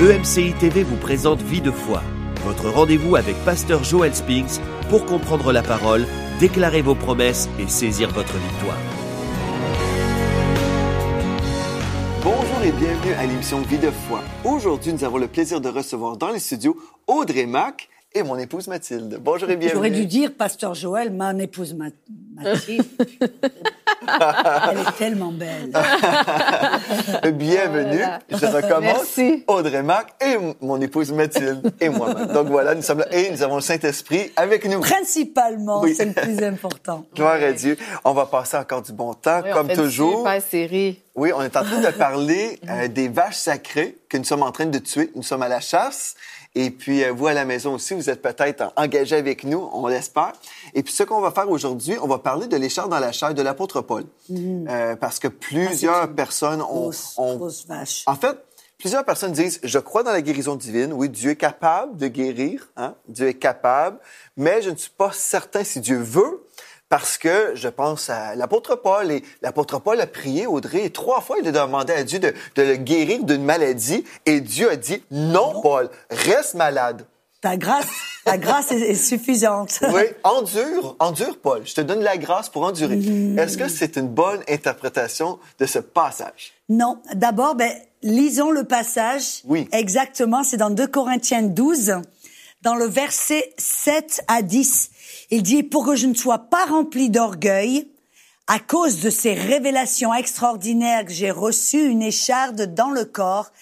EMCI TV vous présente Vie de foi, votre rendez-vous avec Pasteur Joel Spinks pour comprendre la parole, déclarer vos promesses et saisir votre victoire. Bonjour et bienvenue à l'émission Vie de foi. Aujourd'hui, nous avons le plaisir de recevoir dans les studios Audrey Mac et mon épouse Mathilde. Bonjour et bienvenue. J'aurais dû dire Pasteur Joël, mon épouse Ma- Mathilde. Elle est tellement belle. Bienvenue. Je recommence. Merci. Audrey Mac et mon épouse Mathilde et moi-même. Donc voilà, nous sommes là et nous avons le Saint-Esprit avec nous. Principalement, Oui. c'est le plus important. Gloire à Dieu. On va passer encore du bon temps, Oui, on comme fait une toujours. Super série. Oui, on est en train de parler euh, des vaches sacrées que nous sommes en train de tuer. Nous sommes à la chasse. Et puis, euh, vous, à la maison aussi, vous êtes peut-être engagés avec nous, on l'espère. Et puis, ce qu'on va faire aujourd'hui, on va parler de l'écharpe dans la chair de l'apôtre Paul. Euh, parce que plusieurs Ah, personnes ont... Grosse, ont- grosse vache. En fait, plusieurs personnes disent, je crois dans la guérison divine. Oui, Dieu est capable de guérir. Hein? Dieu est capable. Mais je ne suis pas certain si Dieu veut. Parce que je pense à l'apôtre Paul et l'apôtre Paul a prié Audrey et trois fois il a demandé à Dieu de, de le guérir d'une maladie et Dieu a dit non, Paul, reste malade. Ta grâce, ta grâce est, est suffisante. Oui, endure, endure Paul. Je te donne la grâce pour endurer. Mm. Est-ce que c'est une bonne interprétation de ce passage? Non, d'abord, ben, lisons le passage. Oui. Exactement, c'est dans 2 Corinthiens 12, dans le verset 7 à 10. Il dit, pour que je ne sois pas rempli d'orgueil, à cause de ces révélations extraordinaires que j'ai reçues, une écharde dans le corps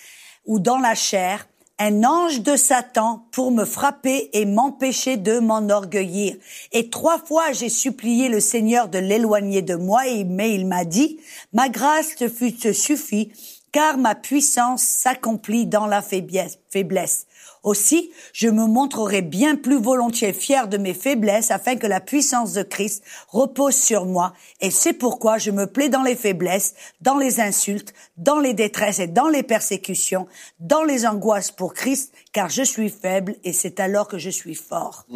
ou dans la chair, un ange de Satan pour me frapper et m'empêcher de m'enorgueillir. Et trois fois j'ai supplié le Seigneur de l'éloigner de moi, mais il m'a dit, ma grâce te, te suffit, car ma puissance s'accomplit dans la faiblesse. Aussi, je me montrerai bien plus volontiers fier de mes faiblesses afin que la puissance de Christ repose sur moi. Et c'est pourquoi je me plais dans les faiblesses, dans les insultes, dans les détresses et dans les persécutions, dans les angoisses pour Christ, car je suis faible et c'est alors que je suis fort.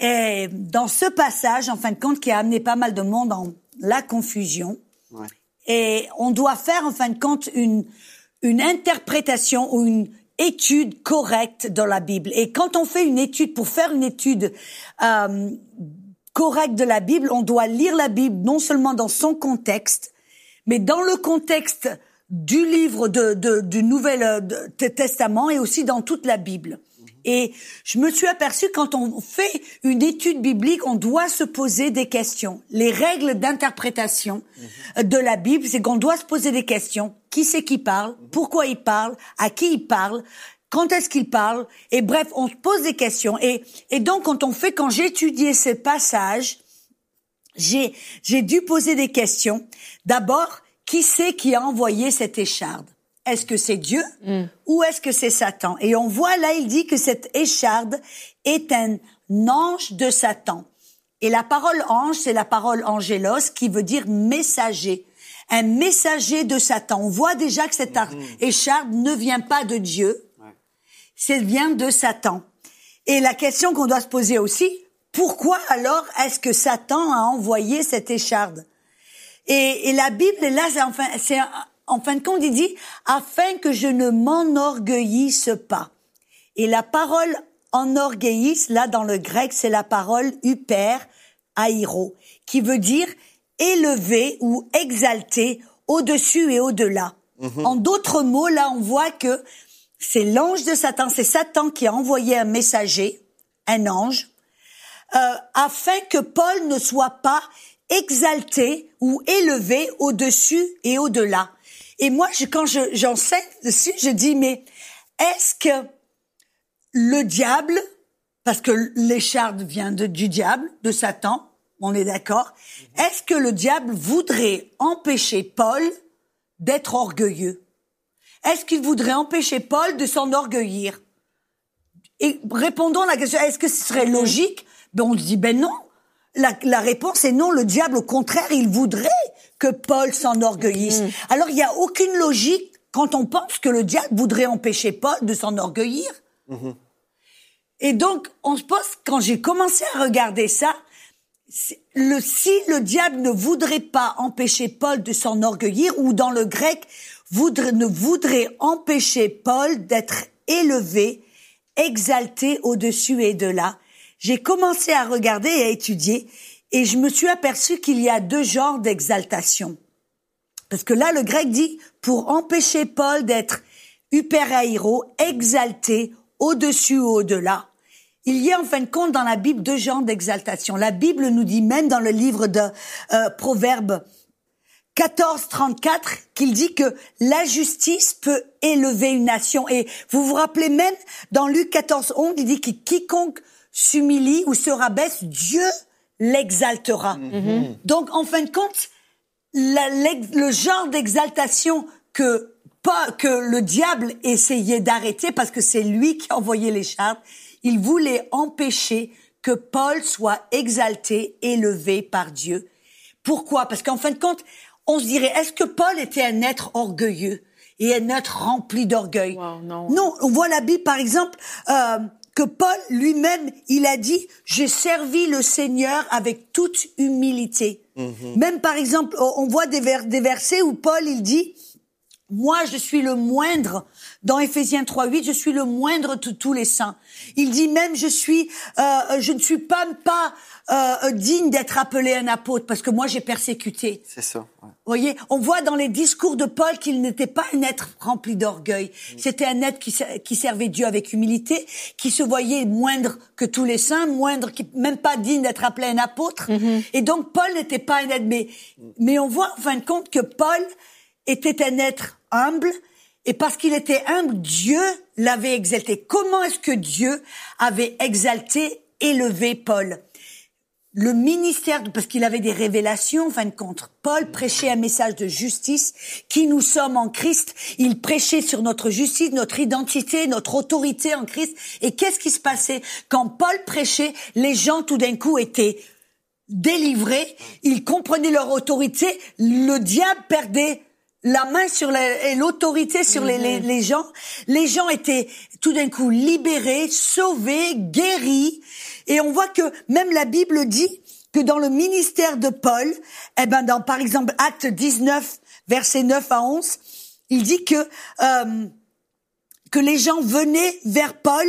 Et dans ce passage, en fin de compte, qui a amené pas mal de monde en la confusion, Ouais. et on doit faire, en fin de compte, une, une interprétation ou une étude correcte dans la Bible. Et quand on fait une étude, pour faire une étude euh, correcte de la Bible, on doit lire la Bible non seulement dans son contexte, mais dans le contexte du livre de, de- du Nouvel euh, Testament et aussi dans toute la Bible. Et je me suis aperçue quand on fait une étude biblique, on doit se poser des questions. Les règles d'interprétation euh, de la Bible, c'est qu'on doit se poser des questions. Qui c'est qui parle? Pourquoi il parle? À qui il parle? Quand est-ce qu'il parle? Et bref, on se pose des questions. Et, et donc, quand on fait, quand j'ai étudié ces passages, j'ai j'ai dû poser des questions. D'abord, qui c'est qui a envoyé cette écharde? Est-ce que c'est Dieu ou est-ce que c'est Satan? Et on voit là, il dit que cette écharde est un ange de Satan. Et la parole ange, c'est la parole angélos qui veut dire messager. Un messager de Satan. On voit déjà que cette ar- écharde ne vient pas de Dieu, ça vient de Satan. Et la question qu'on doit se poser aussi, pourquoi alors est-ce que Satan a envoyé cette écharde? Et, et la Bible, là, c'est enfin, c'est un- en fin de compte, il dit, afin que je ne m'enorgueillisse pas. Et la parole enorgueillisse, là, dans le grec, c'est la parole hyper, airo, qui veut dire élever ou exalter au-dessus et au-delà. En d'autres mots, là, on voit que c'est l'ange de Satan, c'est Satan qui a envoyé un messager, un ange, euh, afin que Paul ne soit pas exalté ou élevé au-dessus et au-delà. Et moi, je, quand je- j'enseigne dessus, je dis, mais est-ce que le diable, parce que l'écharde vient de, du diable, de Satan, on est d'accord, est-ce que le diable voudrait empêcher Paul d'être orgueilleux? Est-ce qu'il voudrait empêcher Paul de s'enorgueillir? Et répondons à la question, est-ce que ce serait logique? Ben on se dit, ben non. La, la réponse est non. Le diable, au contraire, il voudrait que Paul s'enorgueillisse. Alors, il n'y a aucune logique quand on pense que le diable voudrait empêcher Paul de s'enorgueillir. Et donc, on se pose, quand j'ai commencé à regarder ça, le, si le diable ne voudrait pas empêcher Paul de s'enorgueillir, ou dans le grec, voudrait, ne voudrait empêcher Paul d'être élevé, exalté au-dessus et de là. J'ai commencé à regarder et à étudier et je me suis aperçu qu'il y a deux genres d'exaltation. Parce que là, le grec dit, pour empêcher Paul d'être hyperaïro, exalté, au-dessus ou au-delà. Il y a en fin de compte dans la Bible deux genres d'exaltation. La Bible nous dit même dans le livre de euh, Proverbes 14, 34 qu'il dit que la justice peut élever une nation. Et vous vous rappelez même dans Luc 14, 11, il dit que quiconque s'humilie ou se rabaisse, Dieu l'exaltera. Mm-hmm. Donc en fin de compte, le genre d'exaltation que pas que le diable essayait d'arrêter parce que c'est lui qui envoyait les chartes. Il voulait empêcher que Paul soit exalté, élevé par Dieu. Pourquoi? Parce qu'en fin de compte, on se dirait, est-ce que Paul était un être orgueilleux et un être rempli d'orgueil? Non. non. on voit la Bible, par exemple, euh, que Paul lui-même, il a dit, j'ai servi le Seigneur avec toute humilité. Mhm. Même par exemple, on voit des, des versets où Paul, il dit, moi, je suis le moindre. Dans Éphésiens 3.8, je suis le moindre de tous les saints. Il dit même, je suis, euh, je ne suis pas pas euh, digne d'être appelé un apôtre parce que moi j'ai persécuté. C'est ça. Vous voyez, on voit dans les discours de Paul qu'il n'était pas un être rempli d'orgueil. C'était un être qui, qui, servait Dieu avec humilité, qui se voyait moindre que tous les saints, moindre, qui même pas digne d'être appelé un apôtre. Mm-hmm. Et donc Paul n'était pas un être. Mais, mais on voit en fin de compte que Paul était un être humble, et parce qu'il était humble, Dieu l'avait exalté. Comment est-ce que Dieu avait exalté, élevé Paul? Le ministère, parce qu'il avait des révélations, en fin de compte. Paul prêchait un message de justice, qui nous sommes en Christ. Il prêchait sur notre justice, notre identité, notre autorité en Christ. Et qu'est-ce qui se passait? Quand Paul prêchait, les gens tout d'un coup étaient délivrés, ils comprenaient leur autorité, le diable perdait la main sur et l'autorité sur les, les, les, gens. Les gens étaient tout d'un coup libérés, sauvés, guéris. Et on voit que même la Bible dit que dans le ministère de Paul, eh ben dans par exemple Acte 19, versets 9 à 11, il dit que euh, que les gens venaient vers Paul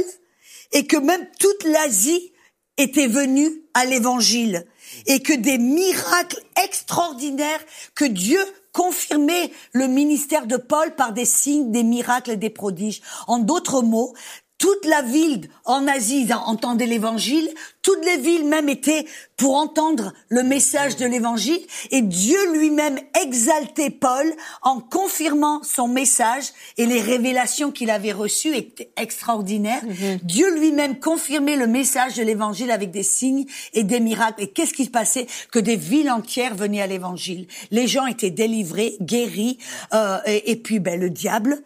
et que même toute l'Asie était venue à l'évangile et que des miracles extraordinaires que Dieu confirmer le ministère de Paul par des signes, des miracles et des prodiges. En d'autres mots, toute la ville en Asie entendait l'évangile, toutes les villes même étaient pour entendre le message de l'évangile, et Dieu lui-même exaltait Paul en confirmant son message et les révélations qu'il avait reçues étaient extraordinaires. Mm-hmm. Dieu lui-même confirmait le message de l'évangile avec des signes et des miracles. Et qu'est-ce qui se passait? Que des villes entières venaient à l'évangile. Les gens étaient délivrés, guéris, euh, et, et, puis ben, le diable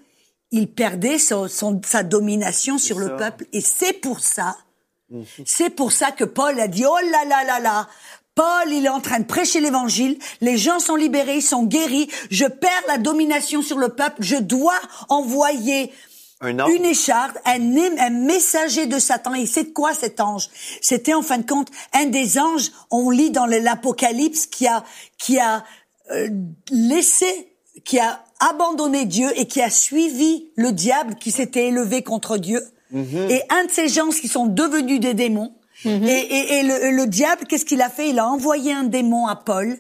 il perdait son, sa domination sur le peuple. Et c'est pour ça, mhm. c'est pour ça que Paul a dit, oh là là là là, Paul, il est en train de prêcher l'évangile, les gens sont libérés, ils sont guéris, je perds la domination sur le peuple, je dois envoyer une écharde, un, un, messager de Satan. Et c'est quoi cet ange? C'était en fin de compte un des anges, on lit dans l'Apocalypse, qui a, qui a euh, laissé, qui a abandonné Dieu et qui a suivi le diable qui s'était élevé contre Dieu. Mhm. Et un de ces gens qui sont devenus des démons. Mhm. Et, et, le, le diable, qu'est-ce qu'il a fait? Il a envoyé un démon à Paul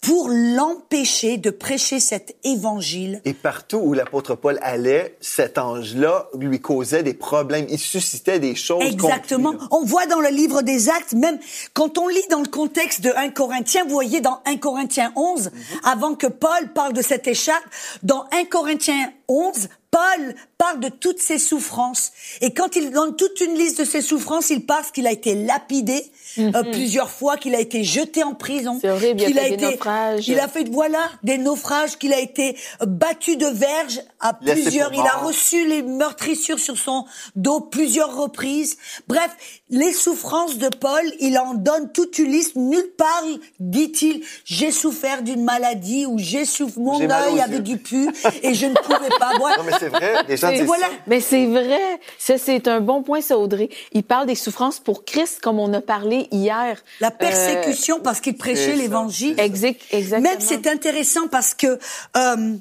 pour l'empêcher de prêcher cet évangile. Et partout où l'apôtre Paul allait, cet ange-là lui causait des problèmes, il suscitait des choses. Exactement. on voit dans le livre des Actes, même quand on lit dans le contexte de 1 Corinthiens, vous voyez dans 1 Corinthiens 11, mhm. avant que Paul parle de cette écharpe, dans 1 Corinthiens 11, Paul parle de toutes ses souffrances. Et quand il donne toute une liste de ses souffrances, il parle qu'il a été lapidé euh, mhm. plusieurs fois, qu'il a été jeté en prison. qu'il a, été, des naufrages. Il a fait, voilà, des naufrages, qu'il a été battu de verge à plusieurs. Il a reçu les meurtrissures sur son dos plusieurs reprises. Bref, les souffrances de Paul, il en donne toute une liste. Nulle part, dit-il, j'ai souffert d'une maladie ou j'ai souffert, mon œil avait du pu et je ne pouvais pas boire c'est vrai. Les gens disent voilà. Mais c'est vrai. Ça, c'est un bon point, ça, Audrey. Il parle des souffrances pour Christ, comme on a parlé hier. La persécution euh, parce qu'il prêchait l'évangile. Exact, exactement. Même c'est intéressant parce que euh,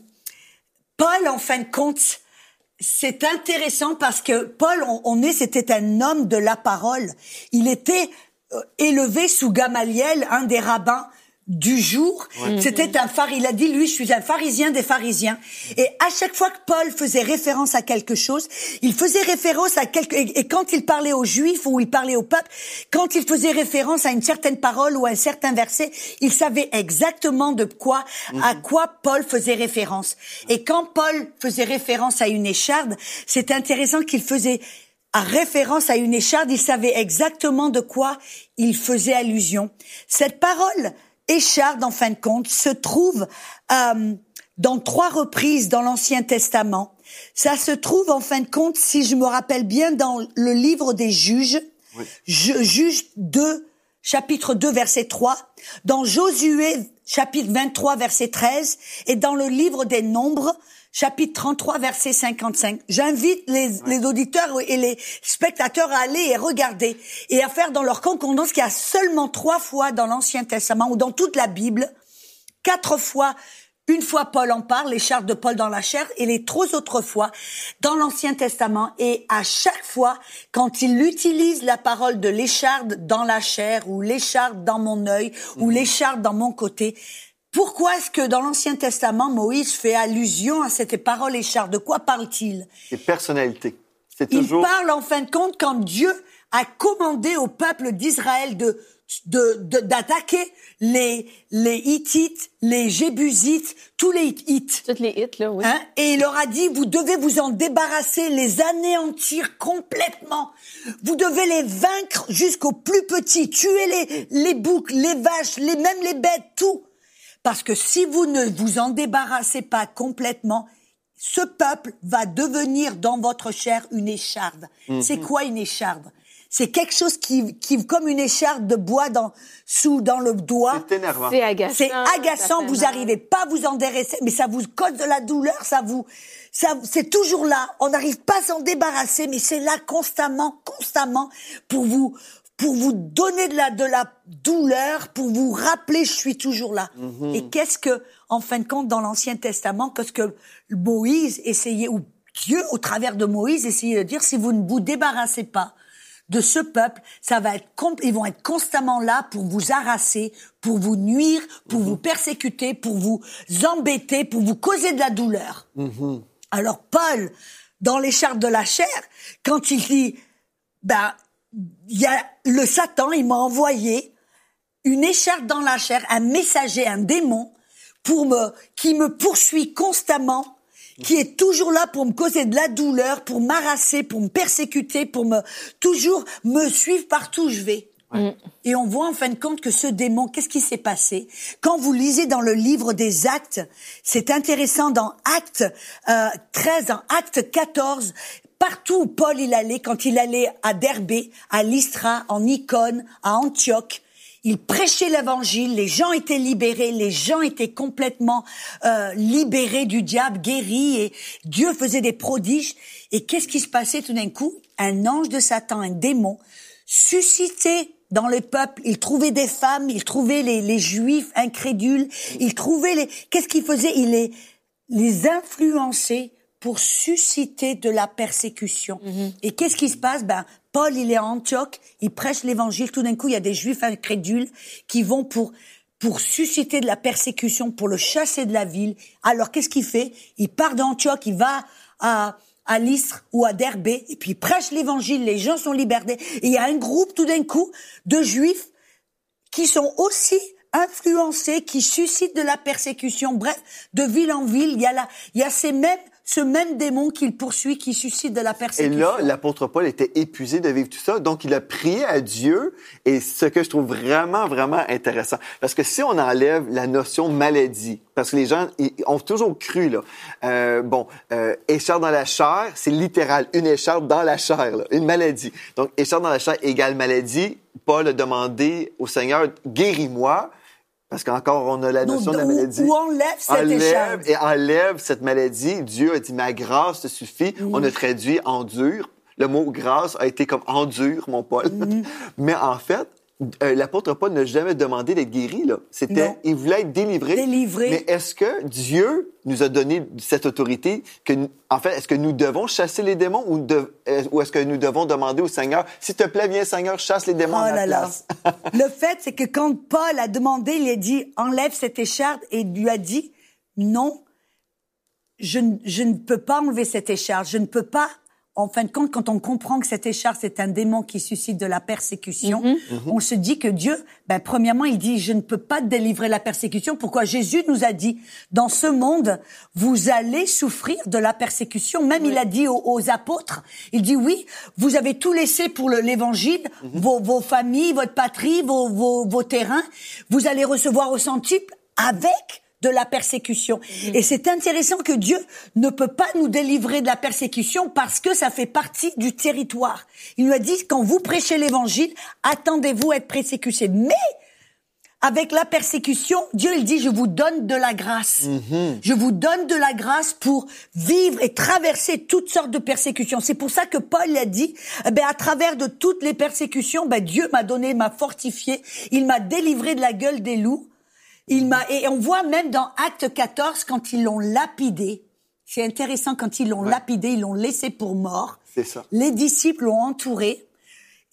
Paul, en fin de compte, c'est intéressant parce que Paul, on, on est, c'était un homme de la parole. Il était euh, élevé sous Gamaliel, un des rabbins du jour. C'était un phare. Il a dit, lui, je suis un pharisien des pharisiens. Et à chaque fois que Paul faisait référence à quelque chose, il faisait référence à quelque, et, et quand il parlait aux juifs ou il parlait au peuple, quand il faisait référence à une certaine parole ou à un certain verset, il savait exactement de quoi, à quoi Paul faisait référence. Et quand Paul faisait référence à une écharde, c'est intéressant qu'il faisait à référence à une écharde, il savait exactement de quoi il faisait allusion. Cette parole écharde, en fin de compte, se trouve euh, dans trois reprises dans l'Ancien Testament. Ça se trouve, en fin de compte, si je me rappelle bien, dans le livre des juges, Je- Juges 2, chapitre 2, verset 3, dans Josué, chapitre 23, verset 13, et dans le livre des Nombres, chapitre 33, verset 55. J'invite les, les auditeurs et les spectateurs à aller et regarder et à faire dans leur concordance qu'il y a seulement trois fois dans l'Ancien Testament ou dans toute la Bible, quatre fois une fois Paul en parle, les chartes de Paul dans la chair, et les trois autres fois dans l'Ancien Testament. Et à chaque fois, quand il utilise la parole de l'écharde dans la chair, ou l'écharde dans mon œil, ou l'écharde dans mon côté, pourquoi est-ce que dans l'Ancien Testament, Moïse fait allusion à cette parole écharde De quoi parle-t-il? Et personnalité. C'est il toujours. parle en fin de compte quand Dieu a commandé au peuple d'Israël de de- de- d'attaquer les les Hittites, les Jébusites, tous les Hittites. Toutes les hits, là, oui. Hein? Et il leur a dit, vous devez vous en débarrasser, les anéantir complètement. Vous devez les vaincre jusqu'aux plus petits, tuer les, les boucs, les vaches, les, même les bêtes, tout. Parce que si vous ne vous en débarrassez pas complètement, ce peuple va devenir dans votre chair une écharde. C'est quoi une écharde? C'est quelque chose qui, qui, comme une écharde de bois dans, sous, dans le doigt. C'est énervant. C'est agaçant. C'est ça agaçant, vous mal. arrivez pas à vous en déresser, mais ça vous cause de la douleur, ça vous, ça, c'est toujours là. On n'arrive pas à s'en débarrasser, mais c'est là constamment, constamment pour vous, pour vous donner de la, de la douleur, pour vous rappeler, je suis toujours là. Et qu'est-ce que, en fin de compte, dans l'Ancien Testament, qu'est-ce que Moïse essayait, ou Dieu, au travers de Moïse, essayait de dire, si vous ne vous débarrassez pas de ce peuple, ça va être ils vont être constamment là pour vous harasser, pour vous nuire, pour vous persécuter, pour vous embêter, pour vous causer de la douleur. Alors Paul, dans les chartes de la chair, quand il dit, ben, y a le Satan, il m'a envoyé une écharpe dans la chair, un messager, un démon, pour me, qui me poursuit constamment, qui est toujours là pour me causer de la douleur, pour m'harasser, pour me persécuter, pour me, toujours me suivre partout où je vais. Et on voit en fin de compte que ce démon, qu'est-ce qui s'est passé? Quand vous lisez dans le livre des Actes, c'est intéressant dans Actes euh, 13, dans Actes 14, partout où Paul il allait, quand il allait à Derbé, à Lystra, en Icône, à Antioche, il prêchait l'évangile, les gens étaient libérés, les gens étaient complètement euh, libérés du diable, guéris, et Dieu faisait des prodiges. Et qu'est-ce qui se passait tout d'un coup? Un ange de Satan, un démon, suscité dans le peuple, il trouvait des femmes, il trouvait les, les juifs incrédules, il trouvait les... Qu'est-ce qu'il faisait? Il les, les influençait pour susciter de la persécution. Et qu'est-ce qui se passe? Ben, Paul, il est à Antioche, il prêche l'évangile. Tout d'un coup, il y a des juifs incrédules qui vont pour pour susciter de la persécution, pour le chasser de la ville. Alors, qu'est-ce qu'il fait? Il part d'Antioche, il va à à Lystre ou à Derbé, et puis il prêche l'évangile, les gens sont libérés. Et il y a un groupe, tout d'un coup, de juifs qui sont aussi influencés, qui suscitent de la persécution. Bref, de ville en ville, il y a là, il y a ces mêmes, ce même démon qui le poursuit, qui suscite de la Et persécution. là, l'apôtre Paul était épuisé de vivre tout ça, donc il a prié à Dieu, et ce que je trouve vraiment, vraiment intéressant, parce que si on enlève la notion maladie, parce que les gens ils ont toujours cru, là, euh, bon, euh, écharpe dans la chair, c'est littéral, une écharpe dans la chair, là, une maladie. Donc, écharpe dans la chair égale maladie. Paul a demandé au Seigneur, guéris-moi, parce qu'encore, on a la notion de la maladie ou enlève cette écharpe. enlève et enlève cette maladie. Dieu a dit ma grâce te suffit. Mm. On a traduit endure. Le mot grâce a été comme endure, mon Paul. Mm. Mais en fait, euh, l'apôtre Paul n'a jamais demandé d'être guéri, là. C'était, il voulait être délivré. Délivré. Mais est-ce que Dieu nous a donné cette autorité que, en fait, est-ce que nous devons chasser les démons ou, de- ou est-ce que nous devons demander au Seigneur, s'il te plaît, viens Seigneur, chasse les démons Oh à ma là là. place? Le fait, c'est que quand Paul a demandé, il a dit, enlève cette écharpe, et il lui a dit, non, je, ne- je ne peux pas enlever cette écharpe, je ne peux pas. En fin de compte, quand on comprend que cette écharpe, c'est un démon qui suscite de la persécution, on se dit que Dieu, ben, premièrement, il dit, je ne peux pas délivrer la persécution. Pourquoi Jésus nous a dit, dans ce monde, vous allez souffrir de la persécution. Même il a dit aux, aux apôtres, il dit, oui, vous avez tout laissé pour le- l'évangile, vos, vos familles, votre patrie, vos, vos, vos terrains. Vous allez recevoir au centuple avec de la persécution. Et c'est intéressant que Dieu ne peut pas nous délivrer de la persécution parce que ça fait partie du territoire. Il nous a dit, quand vous prêchez l'évangile, attendez-vous à être persécutés. Mais avec la persécution, Dieu il dit je vous donne de la grâce. Je vous donne de la grâce pour vivre et traverser toutes sortes de persécutions. C'est pour ça que Paul a dit eh ben à travers de toutes les persécutions, ben Dieu m'a donné, m'a fortifié, il m'a délivré de la gueule des loups. Il m'a et on voit même dans Acte 14 quand ils l'ont lapidé. C'est intéressant quand ils l'ont lapidé, ils l'ont laissé pour mort. C'est ça. Les disciples l'ont entouré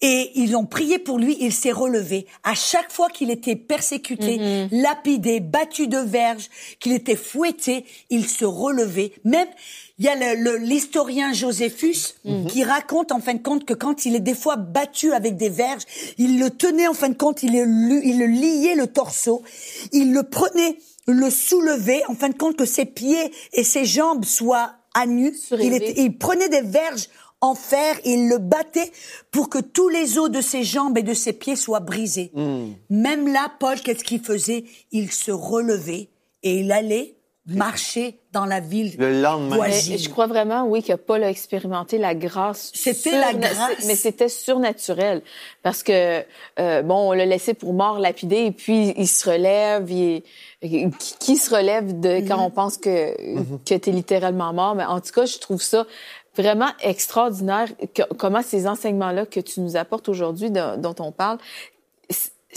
et ils ont prié pour lui, il s'est relevé. À chaque fois qu'il était persécuté, lapidé, battu de verge, qu'il était fouetté, il se relevait. Même, il y a l'historien Joséphus qui raconte en fin de compte que quand il est des fois battu avec des verges, il le tenait en fin de compte, il le, il le liait le torseau, il le prenait, le soulevait, en fin de compte que ses pieds et ses jambes soient à nu. Il, Surélevés. était- il prenait des verges en fer et il le battait pour que tous les os de ses jambes et de ses pieds soient brisés. Même là, Paul, qu'est-ce qu'il faisait? Il se relevait et il allait marcher dans la ville Le lendemain. voisine. Je crois vraiment, oui, que Paul a expérimenté la grâce. C'était surna- la grâce. Mais c'était surnaturel. Parce que, euh, bon, on l'a laissé pour mort, lapidé, et puis il se relève. il- qui, qui se relève de Mm-hmm. quand on pense que, que t'es littéralement mort? Mais en tout cas, je trouve ça vraiment extraordinaire comment ces enseignements-là que tu nous apportes aujourd'hui, dont, on parle,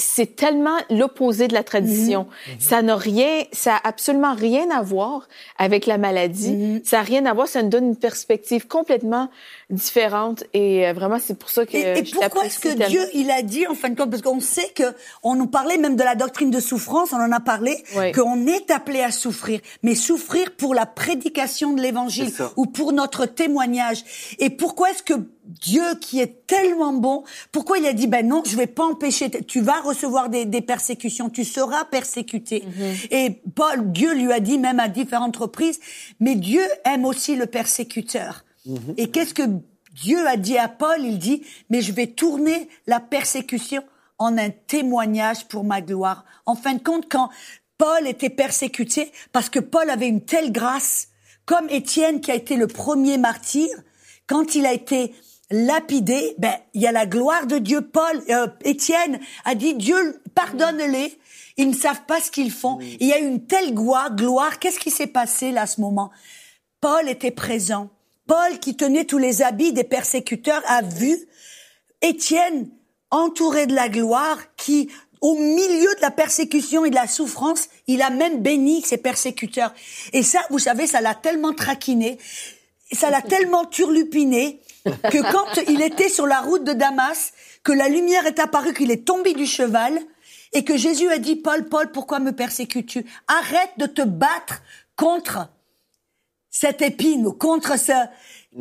c'est tellement l'opposé de la tradition. Ça n'a rien, ça a absolument rien à voir avec la maladie. Ça a rien à voir, ça nous donne une perspective complètement différente et euh, vraiment c'est pour ça que Et, et je pourquoi est-ce que tellement. Dieu, il a dit, en fin de compte, parce qu'on sait que, on nous parlait même de la doctrine de souffrance, on en a parlé, Oui. qu'on est appelé à souffrir, mais souffrir pour la prédication de l'évangile ou pour notre témoignage. Et pourquoi est-ce que Dieu, qui est tellement bon, pourquoi il a dit, ben non, je vais pas empêcher, tu vas recevoir des, des persécutions, tu seras persécuté. Et Paul, Dieu lui a dit, même à différentes reprises, mais Dieu aime aussi le persécuteur. Et qu'est-ce que Dieu a dit à Paul? Il dit, mais je vais tourner la persécution en un témoignage pour ma gloire. En fin de compte, quand Paul était persécuté, parce que Paul avait une telle grâce, comme Étienne qui a été le premier martyr, quand il a été lapidé, ben il y a la gloire de Dieu. Paul, euh, Étienne a dit Dieu pardonne-les, ils ne savent pas ce qu'ils font. Il y a une telle gloire, gloire. Qu'est-ce qui s'est passé là à ce moment? Paul était présent. Paul, qui tenait tous les habits des persécuteurs, a vu Étienne entouré de la gloire, qui, au milieu de la persécution et de la souffrance, il a même béni ses persécuteurs. Et ça, vous savez, ça l'a tellement traquiné, ça l'a tellement turlupiné, que quand il était sur la route de Damas, que la lumière est apparue, qu'il est tombé du cheval, et que Jésus a dit, Paul, Paul, pourquoi me persécutes-tu? Arrête de te battre contre cette épine, contre ce...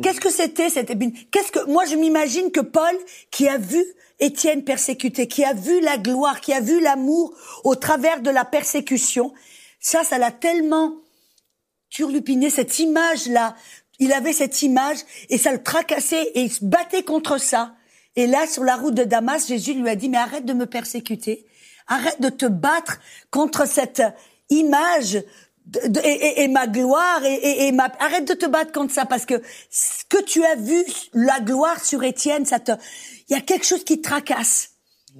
Qu'est-ce que c'était cette épine? Qu'est-ce que moi je m'imagine que Paul, qui a vu Étienne persécuté, qui a vu la gloire, qui a vu l'amour au travers de la persécution, ça, ça l'a tellement turlupiné cette image-là. Il avait cette image et ça le tracassait et il se battait contre ça. Et là, sur la route de Damas, Jésus lui a dit, mais arrête de me persécuter. Arrête de te battre contre cette image et, ma gloire et, ma arrête de te battre contre ça parce que ce que tu as vu la gloire sur Étienne ça te il y a quelque chose qui tracasse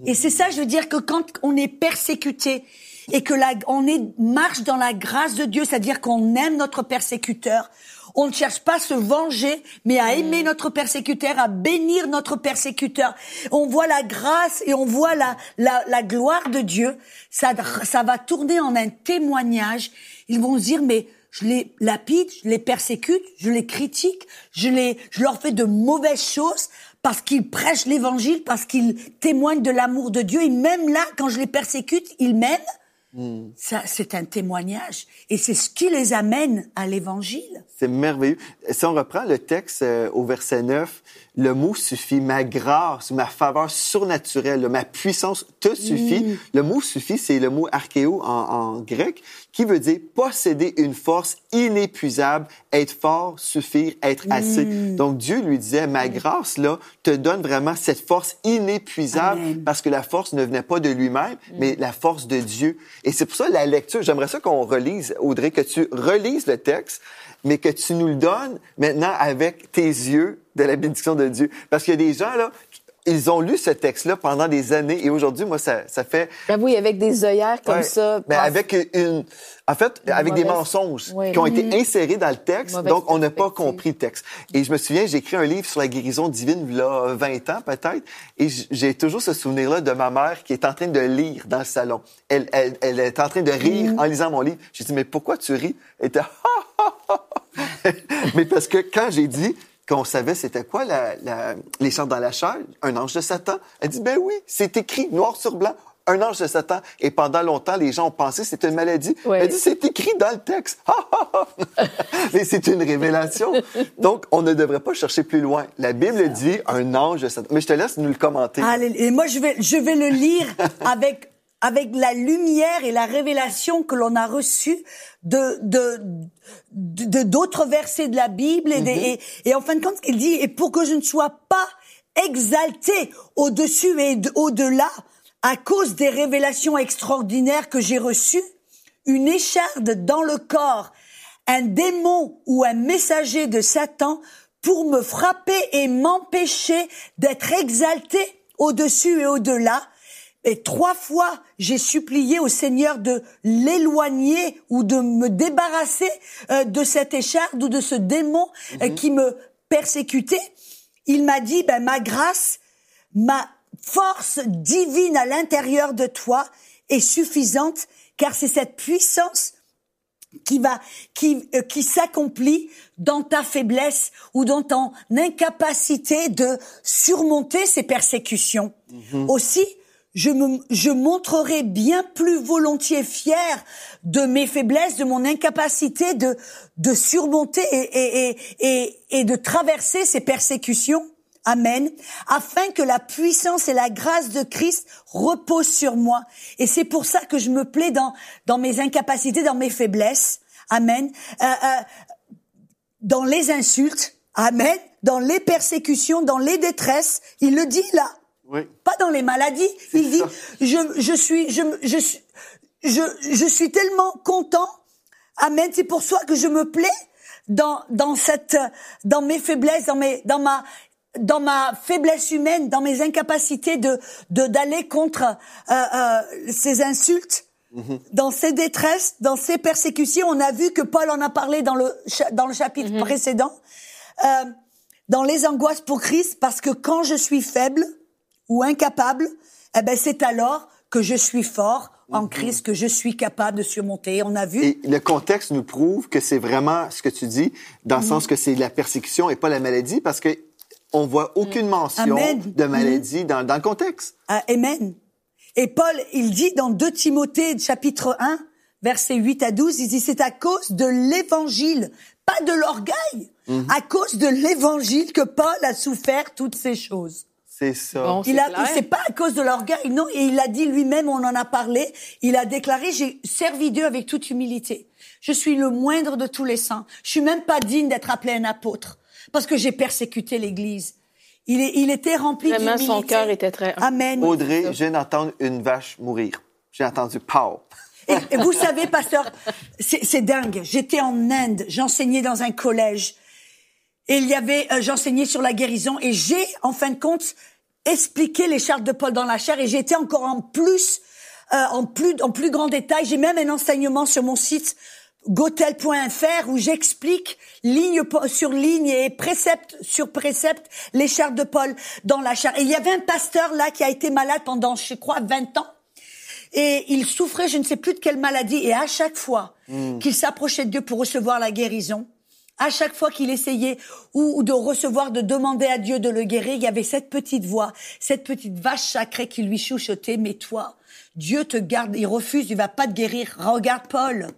et c'est ça je veux dire que quand on est persécuté et que la, on est, marche dans la grâce de Dieu, c'est-à-dire qu'on aime notre persécuteur. On ne cherche pas à se venger, mais à aimer notre persécuteur, à bénir notre persécuteur. On voit la grâce et on voit la, la, la gloire de Dieu. Ça, ça va tourner en un témoignage. Ils vont se dire, mais je les lapide, je les persécute, je les critique, je les, je leur fais de mauvaises choses parce qu'ils prêchent l'évangile, parce qu'ils témoignent de l'amour de Dieu. Et même là, quand je les persécute, ils m'aiment. Ça, c'est un témoignage. Et c'est ce qui les amène à l'évangile. C'est merveilleux. Si on reprend le texte euh, au verset 9, le mot suffit. Ma grâce, ma faveur surnaturelle, ma puissance te suffit. Le mot suffit, c'est le mot archéo en, en grec, qui veut dire posséder une force inépuisable, être fort, suffire, être assez. Donc Dieu lui disait, ma grâce là te donne vraiment cette force inépuisable Amen. parce que la force ne venait pas de lui-même, mais la force de Dieu. Et c'est pour ça la lecture. J'aimerais ça qu'on relise, Audrey, que tu relises le texte, mais que tu nous le donnes maintenant avec tes yeux de la bénédiction de Dieu. Parce qu'il y a des gens là, ils ont lu ce texte-là pendant des années et aujourd'hui, moi, ça, ça fait Ben oui, avec des œillères comme Ouais. ça. Mais avec une, en fait, avec des mensonges Oui. qui ont été insérés dans le texte, Mauvaise donc on n'a pas compris le texte. Et je me souviens, j'ai écrit un livre sur la guérison divine, il y a 20 ans peut-être, et j'ai toujours ce souvenir-là de ma mère qui est en train de lire dans le salon. Elle, elle, elle est en train de rire en lisant mon livre. J'ai dit, mais pourquoi tu ris? Elle était, mais parce que quand j'ai dit qu'on savait c'était quoi la, la- les chants dans la chair, un ange de Satan, elle dit, ben oui, c'est écrit noir sur blanc. Un ange de Satan. Et pendant longtemps, les gens ont pensé que c'était une maladie. Ouais. Elle dit, c'est écrit dans le texte. Mais c'est une révélation. Donc, on ne devrait pas chercher plus loin. La Bible dit un ange de Satan. Mais je te laisse nous le commenter. Allez, et moi, je vais, je vais le lire avec, avec la lumière et la révélation que l'on a reçue de, de, d'autres versets de la Bible et, des- et, et en fin de compte, il dit, et pour que je ne sois pas exalté au-dessus et de- au-delà, à cause des révélations extraordinaires que j'ai reçues, une écharde dans le corps, un démon ou un messager de Satan pour me frapper et m'empêcher d'être exalté au-dessus et au-delà. Et trois fois, j'ai supplié au Seigneur de l'éloigner ou de me débarrasser euh, de cette écharde ou de ce démon euh, qui me persécutait. Il m'a dit, ben, ma grâce, ma force divine à l'intérieur de toi est suffisante car c'est cette puissance qui va qui euh, qui s'accomplit dans ta faiblesse ou dans ton incapacité de surmonter ces persécutions. Aussi, je me je montrerai bien plus volontiers fier de mes faiblesses, de mon incapacité de de surmonter et et et et, de traverser ces persécutions. Amen. Afin que la puissance et la grâce de Christ reposent sur moi. Et c'est pour ça que je me plais dans, dans mes incapacités, dans mes faiblesses. Amen. Euh, euh, dans les insultes. Amen. Dans les persécutions, dans les détresses. Il le dit là. Oui. Pas dans les maladies. Il dit, je, je suis, je, je, suis- je, je suis tellement content. Amen. C'est pour ça que je me plais dans, dans cette, dans mes faiblesses, dans mes, dans ma, dans ma faiblesse humaine, dans mes incapacités de, de, d'aller contre, euh, euh, ces insultes. Dans ces détresses, dans ces persécutions, on a vu que Paul en a parlé dans le, dans le chapitre précédent. Euh, dans les angoisses pour Christ, parce que quand je suis faible ou incapable, eh ben c'est alors que je suis fort en Christ, que je suis capable de surmonter. On a vu. Et le contexte nous prouve que c'est vraiment ce que tu dis, dans le sens que c'est la persécution et pas la maladie, parce que on voit aucune mention Amen. de maladie dans, dans le contexte. Ah, Amen. Et Paul, il dit dans 2 Timothée chapitre 1, versets 8 à 12, il dit c'est à cause de l'évangile, pas de l'orgueil, à cause de l'évangile que Paul a souffert toutes ces choses. C'est ça. Bon, Il c'est a, c'est pas à cause de l'orgueil, non. Et il a dit lui-même, on en a parlé. Il a déclaré, j'ai servi Dieu avec toute humilité. Je suis le moindre de tous les saints. Je suis même pas digne d'être appelé un apôtre parce que j'ai persécuté l'Église. Il, est, il était rempli Vraiment, d'humilité. son cœur était très... Amen. Audrey, je viens d'entendre une vache mourir. J'ai entendu pow. Et, et vous savez, pasteur, c'est c'est dingue. J'étais en Inde, j'enseignais dans un collège. Et il y avait, euh, j'enseignais sur la guérison et j'ai, en fin de compte, expliqué les chartes de Paul dans la chair et j'étais encore en plus euh, en plus en plus grand détail. J'ai même un enseignement sur mon site gotel.fr où j'explique ligne sur ligne et précepte sur précepte les chartes de Paul dans la charte. Et il y avait un pasteur là qui a été malade pendant, je crois, 20 ans. Et il souffrait, je ne sais plus de quelle maladie. Et à chaque fois hmm. qu'il s'approchait de Dieu pour recevoir la guérison, à chaque fois qu'il essayait ou, de recevoir, de demander à Dieu de le guérir, il y avait cette petite voix, cette petite vache sacrée qui lui chuchotait, mais toi, Dieu te garde, il refuse, il va pas te guérir. Regarde Paul.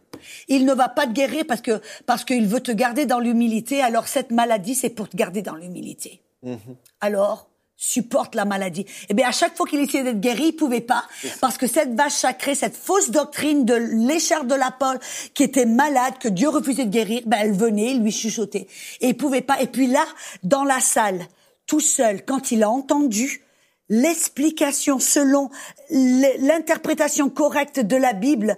Il ne va pas te guérir parce que parce qu'il veut te garder dans l'humilité. Alors cette maladie, c'est pour te garder dans l'humilité. Mhm. Alors supporte la maladie. Eh bien, à chaque fois qu'il essayait d'être guéri, il pouvait pas, parce que cette vache sacrée, cette fausse doctrine de l'écharpe de la Paul, qui était malade, que Dieu refusait de guérir, ben, elle venait, lui chuchotait. Et il pouvait pas. Et puis là, dans la salle, tout seul, quand il a entendu l'explication selon l'interprétation correcte de la Bible,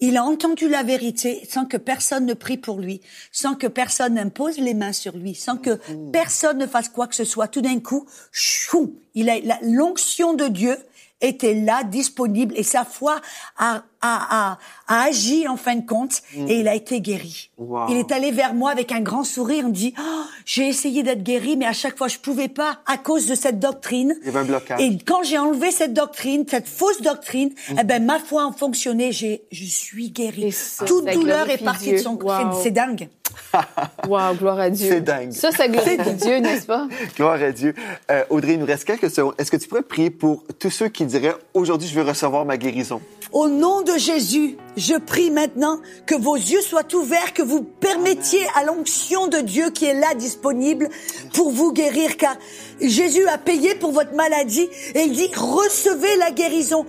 il a entendu la vérité sans que personne ne prie pour lui, sans que personne n'impose les mains sur lui, sans que personne ne fasse quoi que ce soit. Tout d'un coup, chou, il a l'onction de Dieu était là, disponible, et sa foi a, a, a, a agi en fin de compte, mm. et il a été guéri. Il est allé vers moi avec un grand sourire, il me dit, oh, j'ai essayé d'être guéri, mais à chaque fois je pouvais pas à cause de cette doctrine. Il y avait un blocage. Et quand j'ai enlevé cette doctrine, cette fausse doctrine, mm. eh ben ma foi a fonctionné, j'ai, je suis guéri. Toute douleur est partie de son corps. C'est dingue. wow, gloire à Dieu. C'est dingue. Ça, ça glorifie Dieu, n'est-ce pas? Gloire à Dieu. Euh, Audrey, il nous reste quelques secondes. Est-ce que tu pourrais prier pour tous ceux qui diraient, aujourd'hui, je veux recevoir ma guérison? Au nom de Jésus, je prie maintenant que vos yeux soient ouverts, que vous permettiez à l'onction de Dieu qui est là disponible pour vous guérir, car Jésus a payé pour votre maladie et il dit recevez la guérison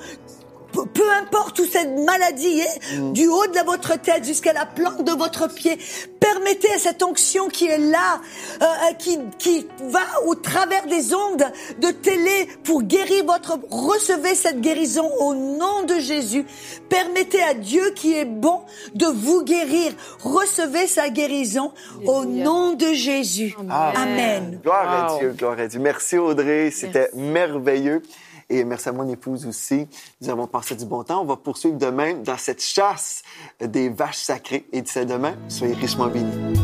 peu importe où cette maladie est, mm. du haut de votre tête jusqu'à la plante de votre pied, permettez à cette onction qui est là, euh, euh, qui, qui va au travers des ondes de télé pour guérir votre... Recevez cette guérison au nom de Jésus. Permettez à Dieu qui est bon de vous guérir. Recevez sa guérison au nom de Jésus. Amen. Gloire à Dieu, gloire à Dieu. Merci Audrey, c'était merveilleux. Et merci à mon épouse aussi. Nous avons passé du bon temps. On va poursuivre demain dans cette chasse des vaches sacrées. Et d'ici demain, soyez richement bénis.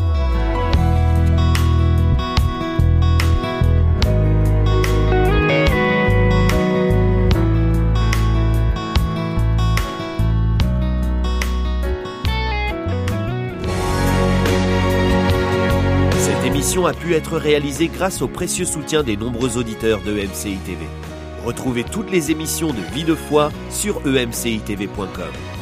Cette émission a pu être réalisée grâce au précieux soutien des nombreux auditeurs de MCI TV. Retrouvez toutes les émissions de Vie de foi sur emcitv.com.